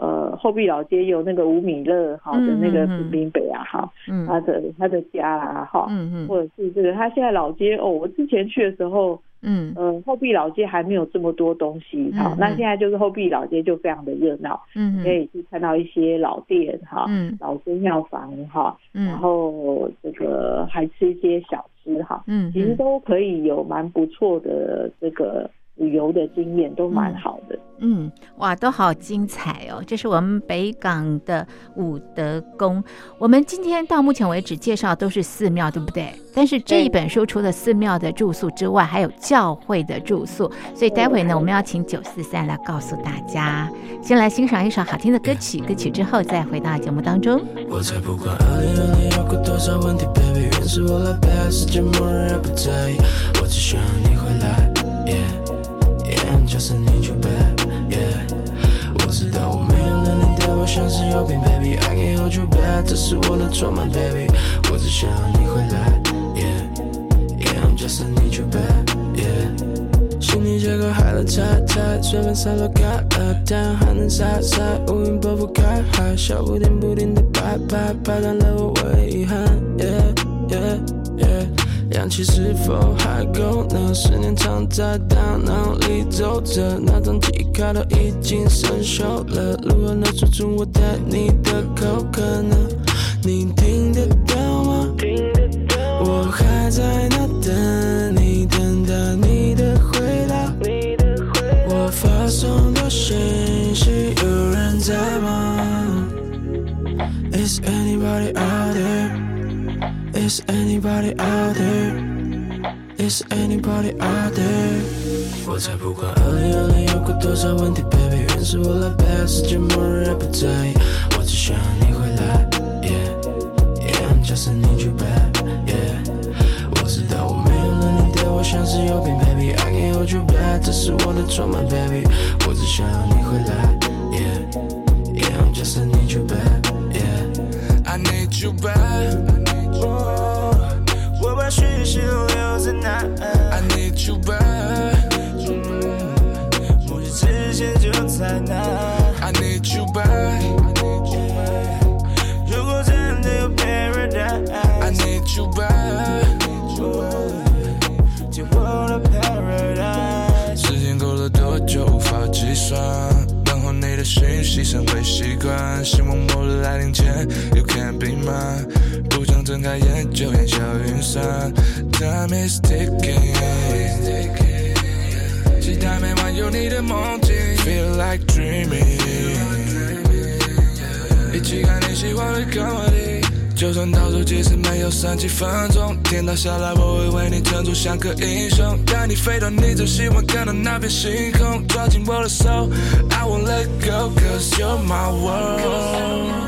呃后壁老街有那个吴米乐好的那个冰冰北啊，哈，他的他的家啊，哈，嗯嗯，或者是这个他现在老街哦，我之前去的时候。嗯。呃，后壁老街还没有这么多东西哈，那现在就是后壁老街就非常的热闹，嗯，可以去看到一些老店哈，嗯，老中药房哈，嗯，然后这个还吃一些小吃哈，嗯，其实都可以有蛮不错的这个旅游的经验都蛮好的。嗯，哇，都好精彩哦！这是我们北港的武德宫。我们今天到目前为止介绍都是寺庙，对不对？但是这一本书除了寺庙的住宿之外，还有教会的住宿。所以待会呢，我们要请九四三来告诉大家。先来欣赏一首好听的歌曲，歌曲之后再回到节目当中。我才不管二零二零有过多少问题，baby，原是我来背，世界末日也不在意，我只需要你回来 just need you back。我知道我没有能力对我像是有病，baby，I can't hold you back，这是我的错吗，baby？我只想要你回来，yeah，yeah，I'm just need you back，yeah。心里结构海了太太，随便散落开了，太阳还能晒晒，乌云拨不开，海小不停不停的拍拍，拍断了我唯一遗憾，yeah，yeah，yeah。氧气是否还够呢？思念藏在大脑里走着，那张记忆卡都已经生锈了。如何能说出我对你的口渴呢？你听得到吗？我还在那等你，等待你的回答。我发送的信息，有人在吗？Is anybody out there? Is anybody out there? Is anybody out there? 我才不管二零二零有过多少问题，baby，原是我来背，世界末日也不在意，我只需要你回来，yeah yeah just need you back yeah。我知道我没有了你对我像是有病，baby，I can't hold you back，这是我的错吗，baby？我只想要你回来，yeah yeah just need you back yeah。I need you back。 我把讯息都留在那。I need you back，目击之前就在那。I need you back，如果真的有 paradise，I need you back，进我的 paradise。时间过了多久无法计算，等候你的讯息成为习惯，希望末日来临前 you can't be mine。不想睁开眼就烟消云散，Time is ticking，期待每晚有你的梦境，Feel like dreaming，一起看你喜欢的。comedy，就算倒数计时没有剩几分钟，天塌下来我会为你撑住像个英雄，带你飞到你最喜欢看的那片星空，抓紧我的手，I won't let go，cause you're my world。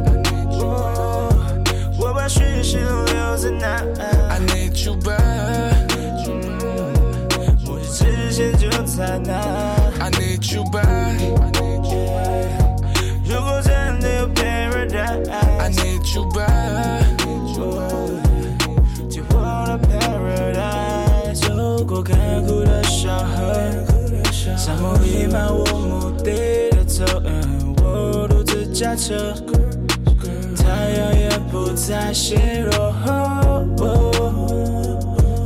沙漠弥漫无目的的走，我独自驾车。太阳也不再西落，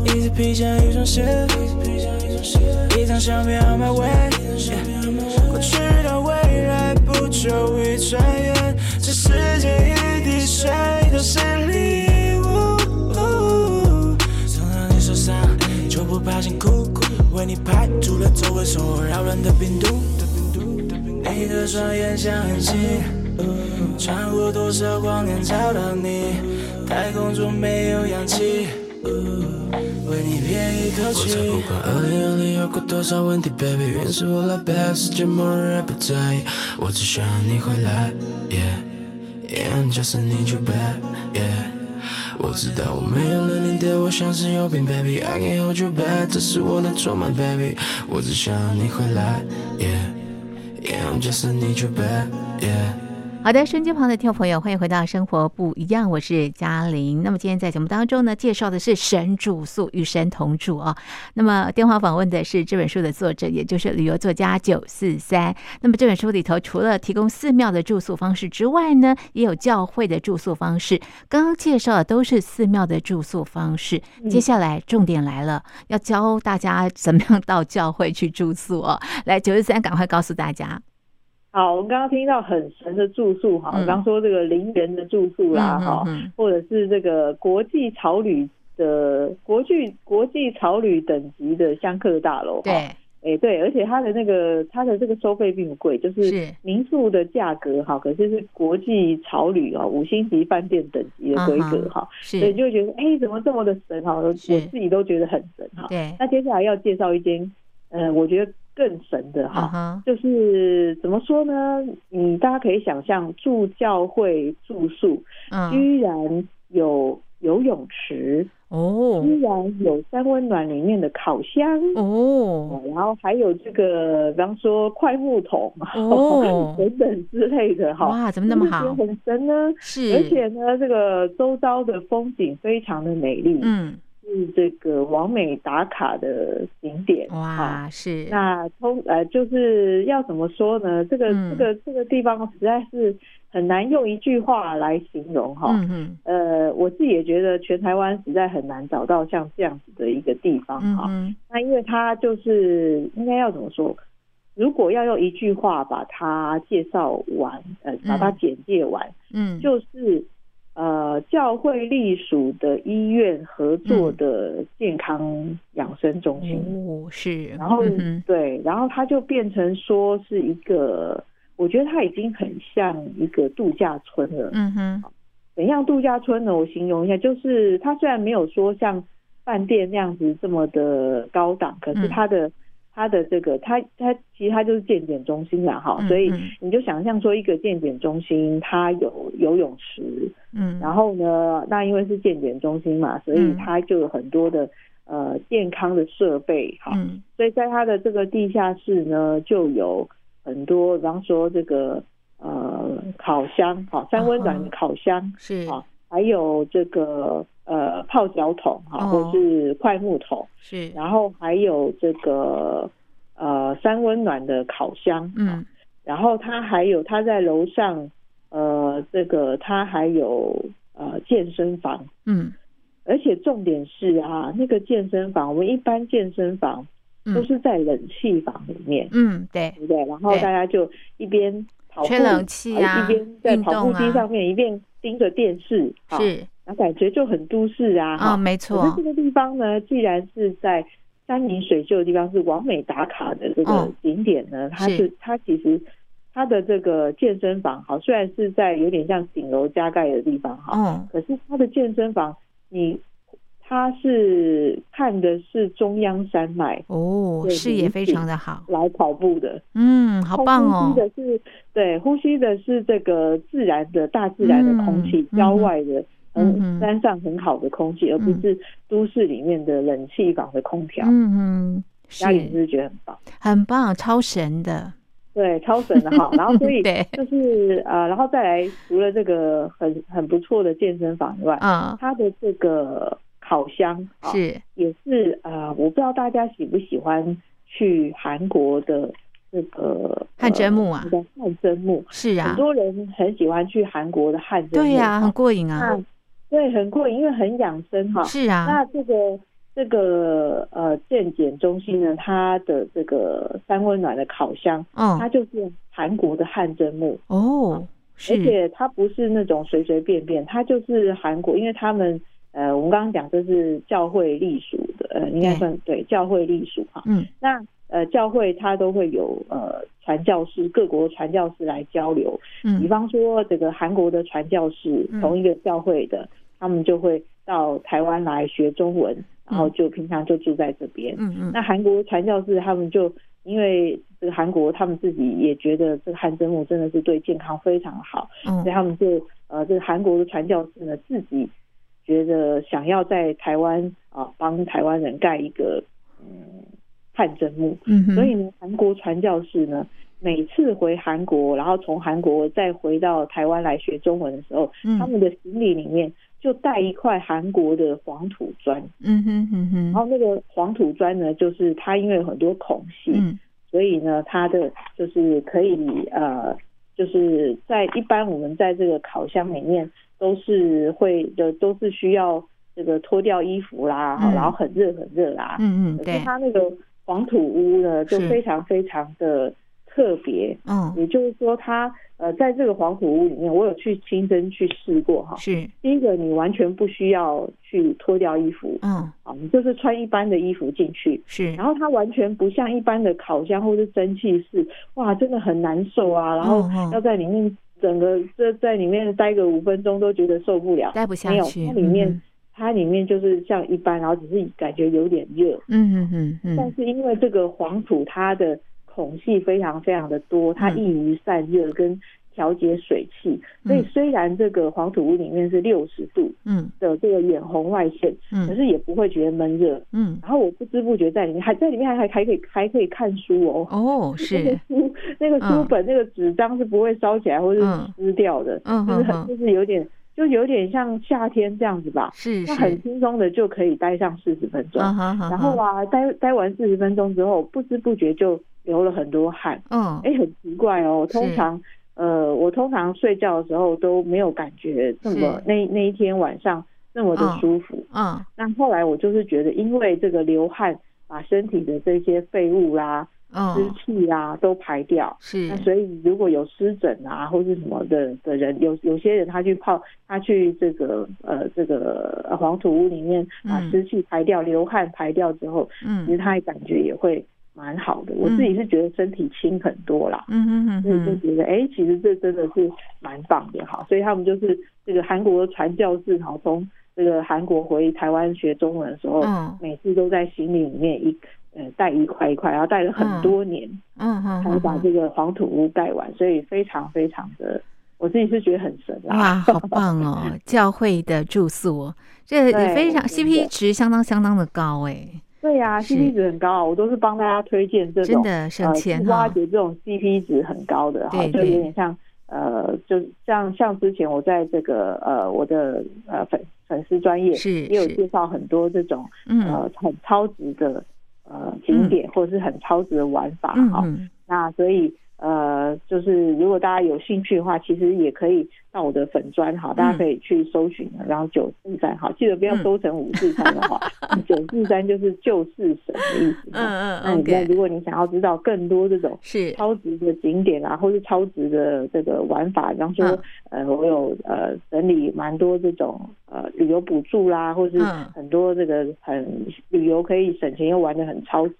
一直披上一双鞋，一张相片 on my way，过去到未来不久一转眼，这世界一滴水都是礼物。送到你手上就不怕辛苦，为你排除了周围所扰乱的病毒。你的双眼像恒星。穿过多少光年找到你？太空中没有氧气，为你憋一口气。我才不管二零二零有过多少问题，baby，原是我来背，世界末日也不在意，我只需要你回来，yeah，yeah，just need you back，yeah。我知道我没有了你的我像是有病，baby，I can hold you back，这是我的错吗，baby？我只想你回来，Yeah，Yeah I'm just need you back，yeah。好的，收音机旁的听众朋友，欢迎回到《生活不一样》，我是嘉玲。那么今天在节目当中呢，介绍的是神住宿，与神同住啊。那么电话访问的是这本书的作者，也就是旅游作家九四三。那么这本书里头，除了提供寺庙的住宿方式之外呢，也有教会的住宿方式。刚刚介绍的都是寺庙的住宿方式，接下来重点来了，要教大家怎么样到教会去住宿哦。来，九四三，赶快告诉大家。好，我们刚刚听到很神的住宿哈，比方说这个陵园的住宿啦，哈，或者是这个国际潮旅的国际国际潮旅等级的香客大楼，对，哎对，而且它的那个它的这个收费并不贵，就是民宿的价格哈，可是是国际潮旅啊五星级饭店等级的规格哈，所以就会觉得哎怎么这么的神哈，我自己都觉得很神哈。对，那接下来要介绍一间，呃，我觉得。更神的哈，就是怎么说呢？嗯大家可以想象，住教会住宿，居然有游泳池哦，居然有三温暖里面的烤箱哦，然后还有这个，比方说快木桶哦 等等之类的哈，哇，怎么那么好？很神呢，是，而且呢，这个周遭的风景非常的美丽，嗯。是这个完美打卡的景点哇，是那通呃就是要怎么说呢？这个这个这个地方实在是很难用一句话来形容哈。嗯嗯。呃，我自己也觉得全台湾实在很难找到像这样子的一个地方哈。那因为它就是应该要怎么说？如果要用一句话把它介绍完，呃，把它简介完，嗯，就是。呃，教会隶属的医院合作的健康养生中心哦，是，然后对，然后它就变成说是一个，我觉得它已经很像一个度假村了。嗯哼，怎样度假村呢？我形容一下，就是它虽然没有说像饭店那样子这么的高档，可是它的。它的这个，它它其实它就是健检中心啦，哈，所以你就想象说一个健检中心，它有游泳池，嗯，然后呢，那因为是健检中心嘛，所以它就有很多的呃健康的设备，哈，所以在它的这个地下室呢，就有很多，比方说这个呃烤箱，哈，三温暖的烤箱是。啊，还有这个。呃，泡脚桶哈，或是快木桶是，然后还有这个呃三温暖的烤箱，嗯，然后他还有他在楼上，呃，这个他还有呃健身房，嗯，而且重点是啊，那个健身房，我们一般健身房都是在冷气房里面，嗯，对，对不对？然后大家就一边跑吹冷气啊，一边在跑步机上面一边盯着电视，是。那感觉就很都市啊，啊，没错。可是这个地方呢，既然是在山明水秀的地方，是完美打卡的这个景点呢，它是它其实它的这个健身房，好，虽然是在有点像顶楼加盖的地方，哈，嗯，可是它的健身房，你它是看的是中央山脉哦，视野非常的好，来跑步的，嗯，好棒哦。呼吸的是对，呼吸的是这个自然的大自然的空气，郊外的。嗯，山上很好的空气，而不是都市里面的冷气房的空调。嗯嗯，家里是不是觉得很棒？很棒，超神的。对，超神的好。然后所以就是呃，然后再来，除了这个很很不错的健身房以外，嗯，它的这个烤箱是也是呃，我不知道大家喜不喜欢去韩国的这个汗蒸木啊，汗蒸木是啊，很多人很喜欢去韩国的汗蒸木，对呀，很过瘾啊。对，很过瘾，因为很养生哈。是啊。那这个这个呃健检中心呢，它的这个三温暖的烤箱，嗯，它就是韩国的汗蒸木哦，而且它不是那种随随便便，它就是韩国，因为他们呃，我们刚刚讲这是教会隶属的，呃，应该算对教会隶属哈。嗯。那呃，教会它都会有呃传教士，各国传教士来交流。嗯。比方说这个韩国的传教士，同一个教会的。他们就会到台湾来学中文，然后就平常就住在这边。嗯嗯。那韩国传教士他们就因为这个韩国他们自己也觉得这个汗蒸木真的是对健康非常好，所以他们就呃这个韩国的传教士呢自己觉得想要在台湾啊帮台湾人盖一个嗯汗蒸木。嗯所以呢韩国传教士呢每次回韩国，然后从韩国再回到台湾来学中文的时候，他们的行李里面就带一块韩国的黄土砖。嗯哼哼哼。然后那个黄土砖呢，就是它因为有很多孔隙，所以呢，它的就是可以呃，就是在一般我们在这个烤箱里面都是会的，都是需要这个脱掉衣服啦，然后很热很热啦。嗯嗯，对。它那个黄土屋呢，就非常非常的。特别，嗯，也就是说，它呃，在这个黄土屋里面，我有去亲身去试过哈。是，第一个，你完全不需要去脱掉衣服，嗯，啊，你就是穿一般的衣服进去。是，然后它完全不像一般的烤箱或是蒸汽室，哇，真的很难受啊。然后要在里面整个这在里面待个五分钟都觉得受不了，待不下去。没有，它里面它里面就是像一般，然后只是感觉有点热。嗯嗯嗯嗯。但是因为这个黄土，它的孔隙非常非常的多，它易于散热跟调节水汽，所以虽然这个黄土屋里面是六十度嗯。的这个远红外线，嗯，可是也不会觉得闷热，嗯，然后我不知不觉在里面还在里面还还还可以还可以看书哦，哦 是那个书那个书本那个纸张是不会烧起来或者撕掉的，嗯就是很就是有点就有点像夏天这样子吧，是那很轻松的就可以待上四十分钟，然后啊待待完四十分钟之后不知不觉就。流了很多汗，嗯，哎，很奇怪哦。通常，呃，我通常睡觉的时候都没有感觉这么那那一天晚上那么的舒服，嗯。那后来我就是觉得，因为这个流汗把身体的这些废物啦、湿气啊都排掉，是。那所以如果有湿疹啊或是什么的的人，有有些人他去泡，他去这个呃这个黄土屋里面把湿气排掉、流汗排掉之后，嗯，其实他感觉也会。蛮好的，我自己是觉得身体轻很多啦，嗯嗯嗯，所以就觉得哎，其实这真的是蛮棒的哈。所以他们就是这个韩国传教士哈，从这个韩国回台湾学中文的时候，嗯。每次都在行李里面一呃带一块一块，然后带了很多年，嗯嗯，才把这个黄土屋盖完，所以非常非常的，我自己是觉得很神啦。哇，好棒哦！教会的住宿，这也非常 CP 值相当相当的高哎。对呀，CP 值很高，我都是帮大家推荐这种真的省钱挖掘这种 CP 值很高的哈，就有点像呃，就像像之前我在这个呃我的呃粉粉丝专业是也有介绍很多这种呃很超值的呃景点或者是很超值的玩法哈，那所以。呃，就是如果大家有兴趣的话，其实也可以到我的粉砖哈，大家可以去搜寻，然后九四三哈，记得不要搜成五四三的话，九四三就是救世神的意思。嗯嗯那你在如果你想要知道更多这种是。超值的景点啊，或是超值的这个玩法，比方说呃，我有呃整理蛮多这种呃旅游补助啦，或是很多这个很旅游可以省钱又玩的很超值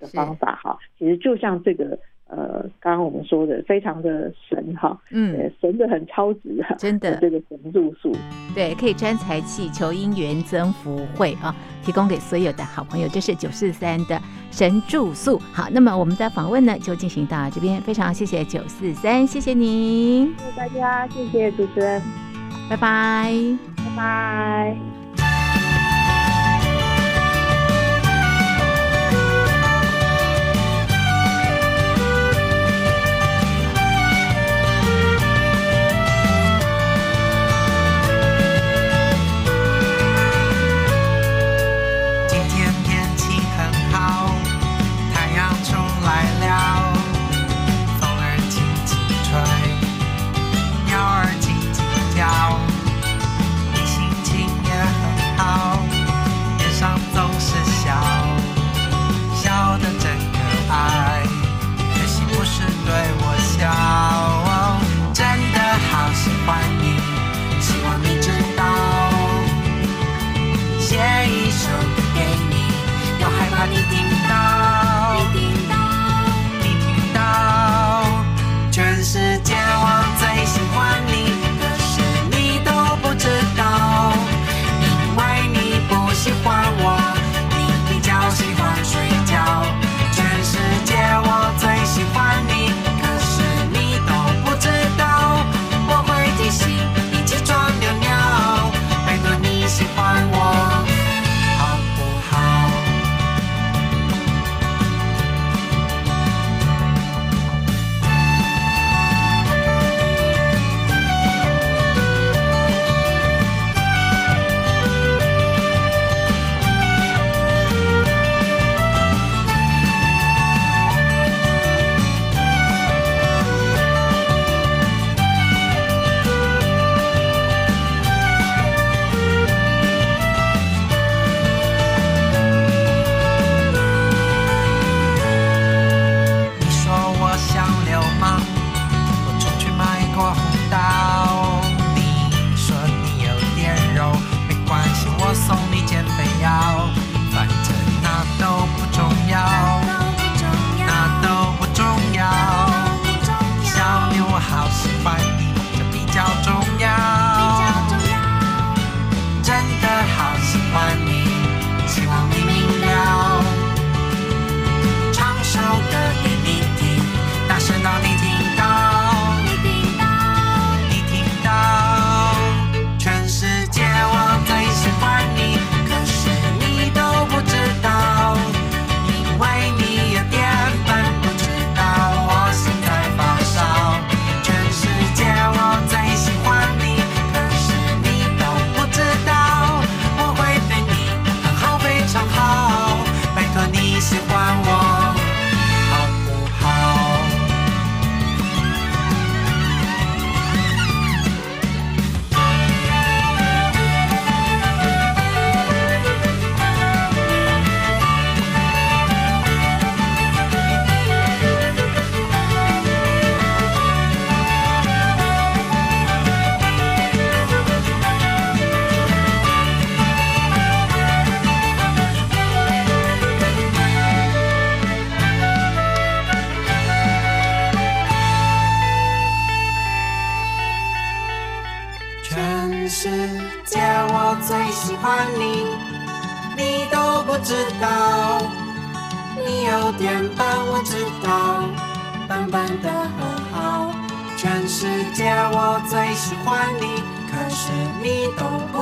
的方法哈，其实就像这个。呃，刚刚我们说的非常的神哈，嗯，神的很超值哈，真的。这个神住宿，对，可以沾财气、求姻缘、增福慧啊，提供给所有的好朋友，这是九四三的神住宿。好，那么我们的访问呢就进行到这边，非常谢谢九四三，谢谢您，谢谢大家，谢谢主持人，拜拜，拜拜。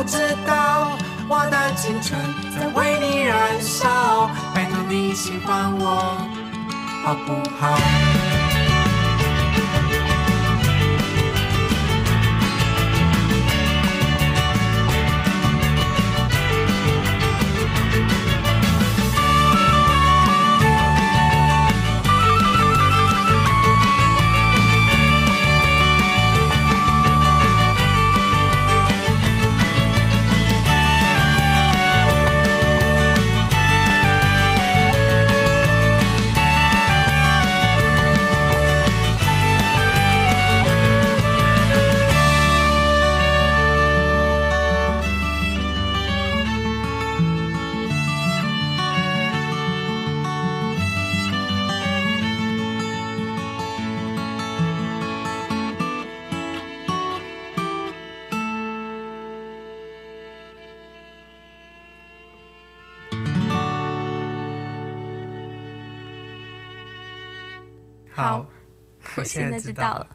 知道，我的青春在为你燃烧。拜托你喜欢我，好不好？知道了。